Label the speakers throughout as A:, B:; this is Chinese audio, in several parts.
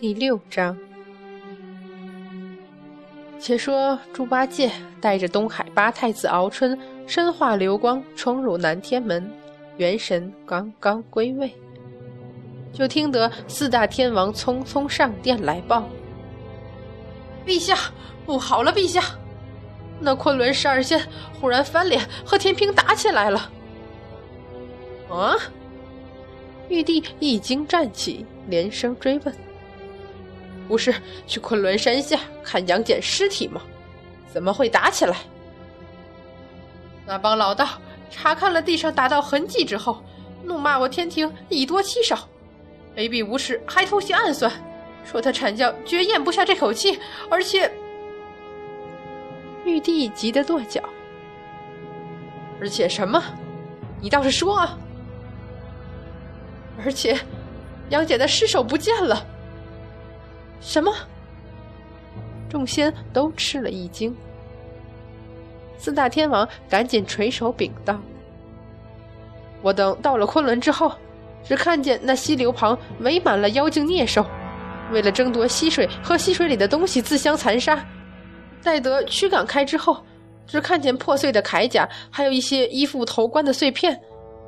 A: 第六章，且说猪八戒带着东海八太子敖春，身化流光冲入南天门，元神刚刚归位，就听得四大天王匆匆上殿来报：“
B: 陛下，不好了！陛下，那昆仑十二仙忽然翻脸，和天平打起来了。”
A: 啊！玉帝一惊站起，连声追问。
B: 不是去昆仑山下看杨戬尸体吗？怎么会打起来？那帮老道查看了地上打斗痕迹之后，怒骂我天庭以多欺少，卑鄙无耻，还偷袭暗算，说他阐教绝咽不下这口气，而且……
A: 玉帝急得跺脚。
B: 而且什么？你倒是说啊！而且，杨戬的尸首不见了。
A: 什么？众仙都吃了一惊。四大天王赶紧垂手禀道：“
B: 我等到了昆仑之后，只看见那溪流旁围满了妖精孽兽，为了争夺溪水和溪水里的东西，自相残杀。待得驱赶开之后，只看见破碎的铠甲，还有一些衣服头冠的碎片，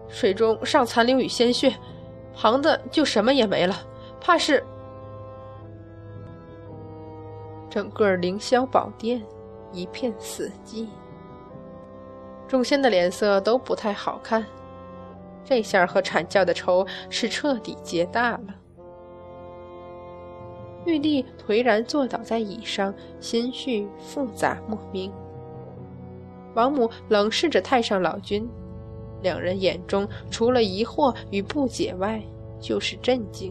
B: 水中尚残留与鲜血，旁的就什么也没了，怕是……”
A: 整个凌霄宝殿一片死寂，众仙的脸色都不太好看。这下和阐教的仇是彻底结大了。玉帝颓然坐倒在椅上，心绪复杂莫名。王母冷视着太上老君，两人眼中除了疑惑与不解外，就是震惊。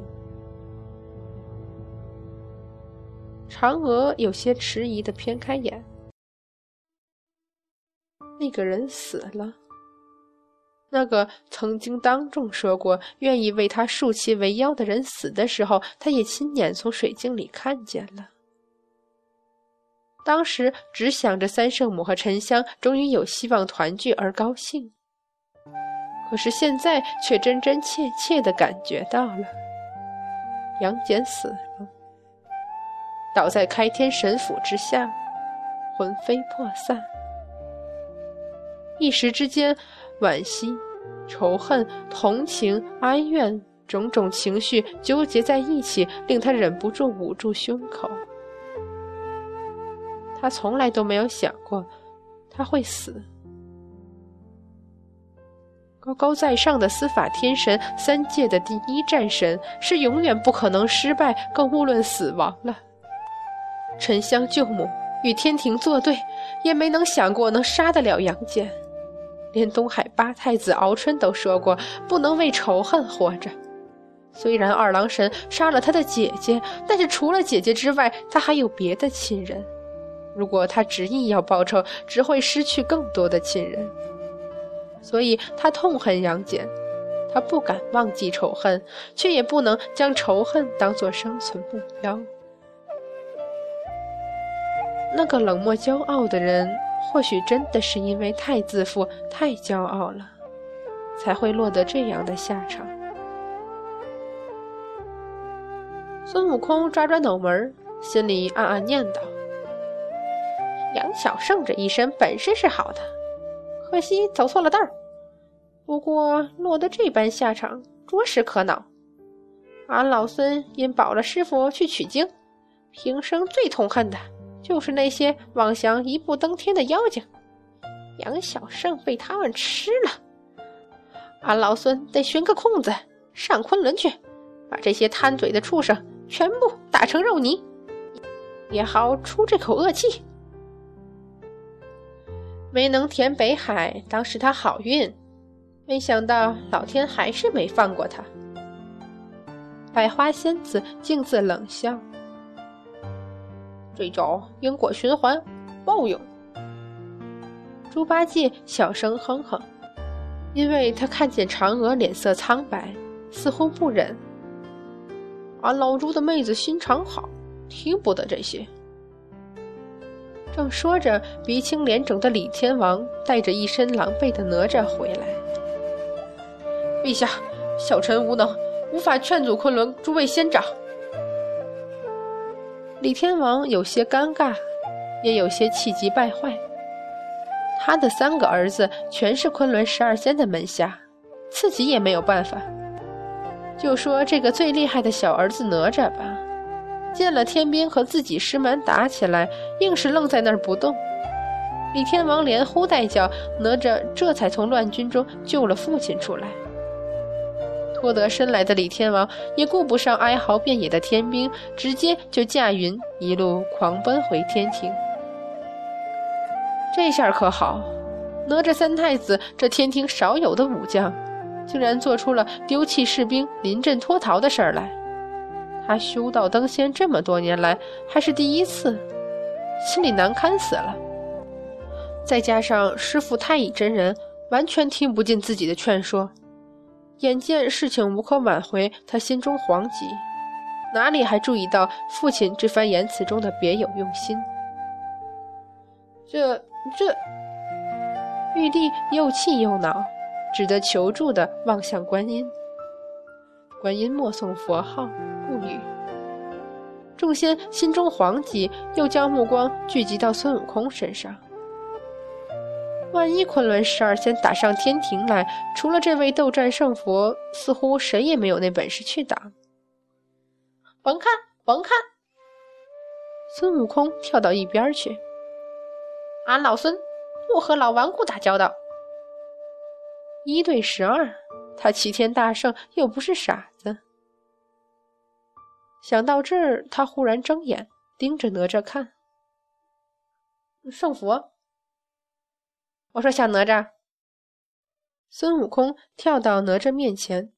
A: 嫦娥有些迟疑的偏开眼，那个人死了。那个曾经当众说过愿意为他束其为妖的人死的时候，他也亲眼从水晶里看见了。当时只想着三圣母和沉香终于有希望团聚而高兴，可是现在却真真切切的感觉到了，杨戬死了。倒在开天神府之下，魂飞魄散。一时之间，惋惜、仇恨、同情、哀怨，种种情绪纠结在一起，令他忍不住捂住胸口。他从来都没有想过他会死。高高在上的司法天神，三界的第一战神，是永远不可能失败，更勿论死亡了。沉香救母与天庭作对，也没能想过能杀得了杨戬。连东海八太子敖春都说过，不能为仇恨活着。虽然二郎神杀了他的姐姐，但是除了姐姐之外，他还有别的亲人。如果他执意要报仇，只会失去更多的亲人。所以他痛恨杨戬，他不敢忘记仇恨，却也不能将仇恨当作生存目标。那个冷漠骄傲的人，或许真的是因为太自负、太骄傲了，才会落得这样的下场。孙悟空抓抓脑门，心里暗暗念叨：“杨小胜这一身本事是好的，可惜走错了道儿。不过落得这般下场，着实可恼。俺老孙因保了师傅去取经，平生最痛恨的。”就是那些妄想一步登天的妖精，杨小胜被他们吃了。俺老孙得寻个空子上昆仑去，把这些贪嘴的畜生全部打成肉泥，也好出这口恶气。没能填北海，当是他好运，没想到老天还是没放过他。百花仙子径自冷笑。这叫因果循环，报应。猪八戒小声哼哼，因为他看见嫦娥脸色苍白，似乎不忍。俺老猪的妹子心肠好，听不得这些。正说着，鼻青脸肿的李天王带着一身狼狈的哪吒回来。
B: 陛下，小臣无能，无法劝阻昆仑诸位仙长。
A: 李天王有些尴尬，也有些气急败坏。他的三个儿子全是昆仑十二仙的门下，自己也没有办法。就说这个最厉害的小儿子哪吒吧，见了天兵和自己师门打起来，硬是愣在那儿不动。李天王连呼带叫，哪吒这才从乱军中救了父亲出来。脱得身来的李天王也顾不上哀嚎遍野的天兵，直接就驾云一路狂奔回天庭。这下可好，哪吒三太子这天庭少有的武将，竟然做出了丢弃士兵、临阵脱逃的事儿来。他修道登仙这么多年来，还是第一次，心里难堪死了。再加上师傅太乙真人完全听不进自己的劝说，眼见事情无可挽回，他心中惶急，哪里还注意到父亲这番言辞中的别有用心？这。这玉帝又气又恼，只得求助的望向观音。观音默诵佛号，不语。众仙心中惶急，又将目光聚集到孙悟空身上。万一昆仑十二仙打上天庭来，除了这位斗战胜佛，似乎谁也没有那本事去挡。
B: 甭看，甭看！
A: 孙悟空跳到一边去。
B: 俺老孙不和老顽固打交道。
A: 一对十二，他齐天大圣又不是傻子。想到这儿，他忽然睁眼盯着哪吒看。
B: 圣佛，我说小哪吒。
A: 孙悟空跳到哪吒面前。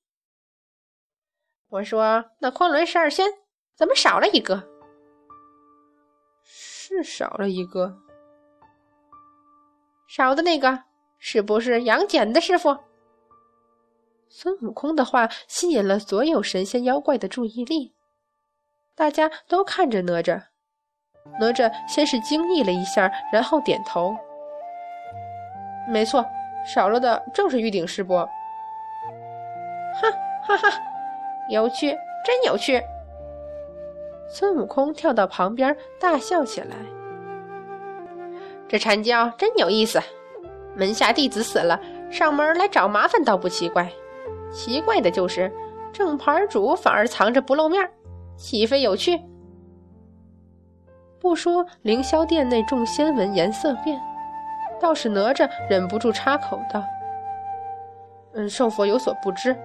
B: 我说那昆仑十二仙怎么少了一个？
A: 是少了一个。
B: 少的那个是不是杨戬的师傅？
A: 孙悟空的话吸引了所有神仙妖怪的注意力，大家都看着哪吒。哪吒先是惊异了一下，然后点头：“没错，少了的正是玉鼎师伯。”
B: 哈哈哈，有趣，真有趣！
A: 孙悟空跳到旁边大笑起来。
B: 这阐教真有意思，门下弟子死了，上门来找麻烦倒不奇怪，奇怪的就是正牌主反而藏着不露面，岂非有趣？
A: 不说凌霄殿内众仙闻颜色变，倒是哪吒忍不住插口道：“嗯，圣佛有所不知，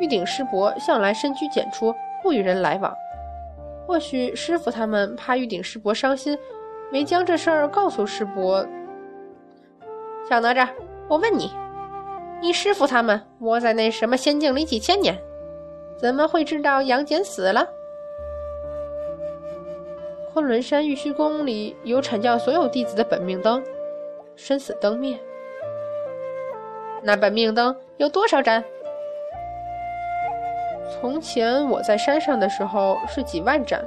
A: 玉鼎师伯向来深居简出，不与人来往。或许师傅他们怕玉鼎师伯伤心。”没将这事儿告诉师伯。
B: 小哪吒，我问你，你师傅他们窝在那什么仙境里几千年，怎么会知道杨戬死了？
A: 昆仑山玉虚宫里有阐教所有弟子的本命灯，生死灯灭。
B: 那本命灯有多少盏？
A: 从前我在山上的时候是几万盏，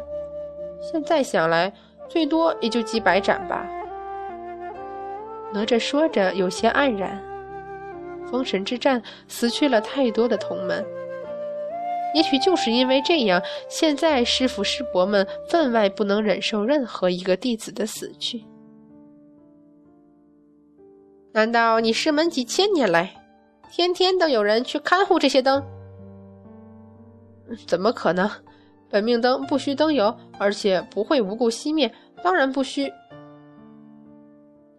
A: 现在想来。最多也就几百盏吧。哪吒说着，有些黯然。封神之战死去了太多的同门，也许就是因为这样，现在师傅师伯们分外不能忍受任何一个弟子的死去。
B: 难道你师门几千年来，天天都有人去看护这些灯？
A: 怎么可能？本命灯不需灯油，而且不会无故熄灭，当然不需。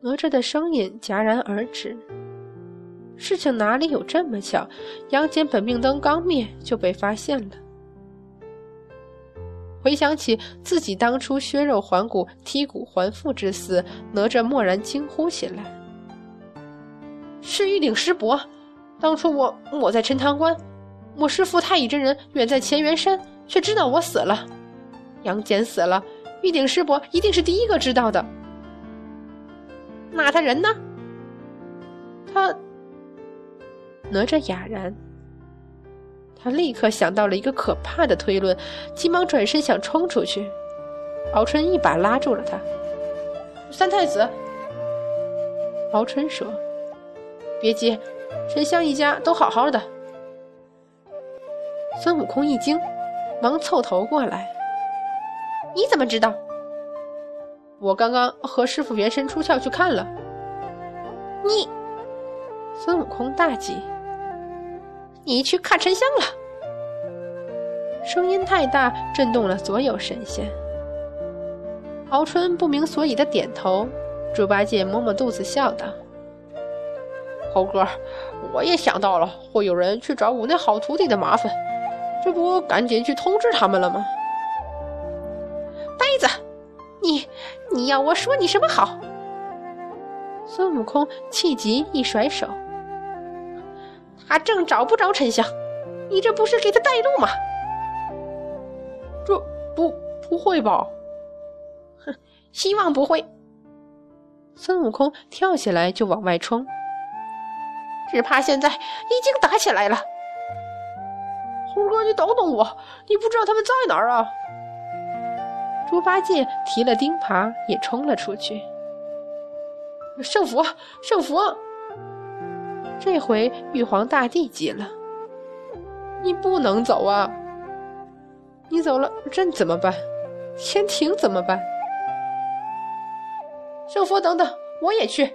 A: 哪吒的声音戛然而止。事情哪里有这么巧？杨戬本命灯刚灭就被发现了。回想起自己当初削肉还骨、剔骨还父之死，哪吒蓦然惊呼起来：“
B: 是玉鼎师伯！当初我我在陈塘关，我师父太乙真人远在乾元山。”却知道我死了，杨戬死了，玉鼎师伯一定是第一个知道的。那他人呢？
A: 他哪吒哑然，他立刻想到了一个可怕的推论，急忙转身想冲出去，敖春一把拉住了他。
B: 三太子，
A: 敖春说：“别急，沉香一家都好好的。”孙悟空一惊。忙凑头过来，
B: 你怎么知道？我刚刚和师傅元神出窍去看了。
A: 你，
B: 孙悟空大急，
A: 你去看沉香了？
B: 声音太大，震动了所有神仙。敖春不明所以的点头，猪八戒摸摸肚子笑道：“猴哥，我也想到了会有人去找我那好徒弟的麻烦，这不赶紧去通知他们了吗？”
A: 呆子，你你要我说你什么好？
B: 孙悟空气急，一甩手：“
A: 他正找不着沉香，你这不是给他带路吗？”
B: 这不不会吧？
A: 哼，希望不会。
B: 孙悟空跳起来就往外冲，
A: 只怕现在已经打起来了。
B: 猴哥，你等等我，你不知道他们在哪儿啊？猪八戒提了钉耙也冲了出去。圣佛，圣佛！这回玉皇大帝急了，你不能走啊！你走了，朕怎么办？天庭怎么办？
A: 圣佛，等等，我也去。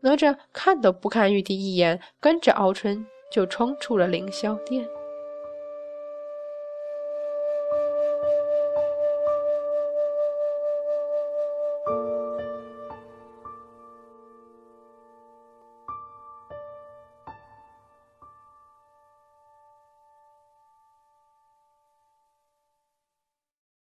B: 哪吒看都不看玉帝一眼，跟着敖春就冲出了凌霄殿。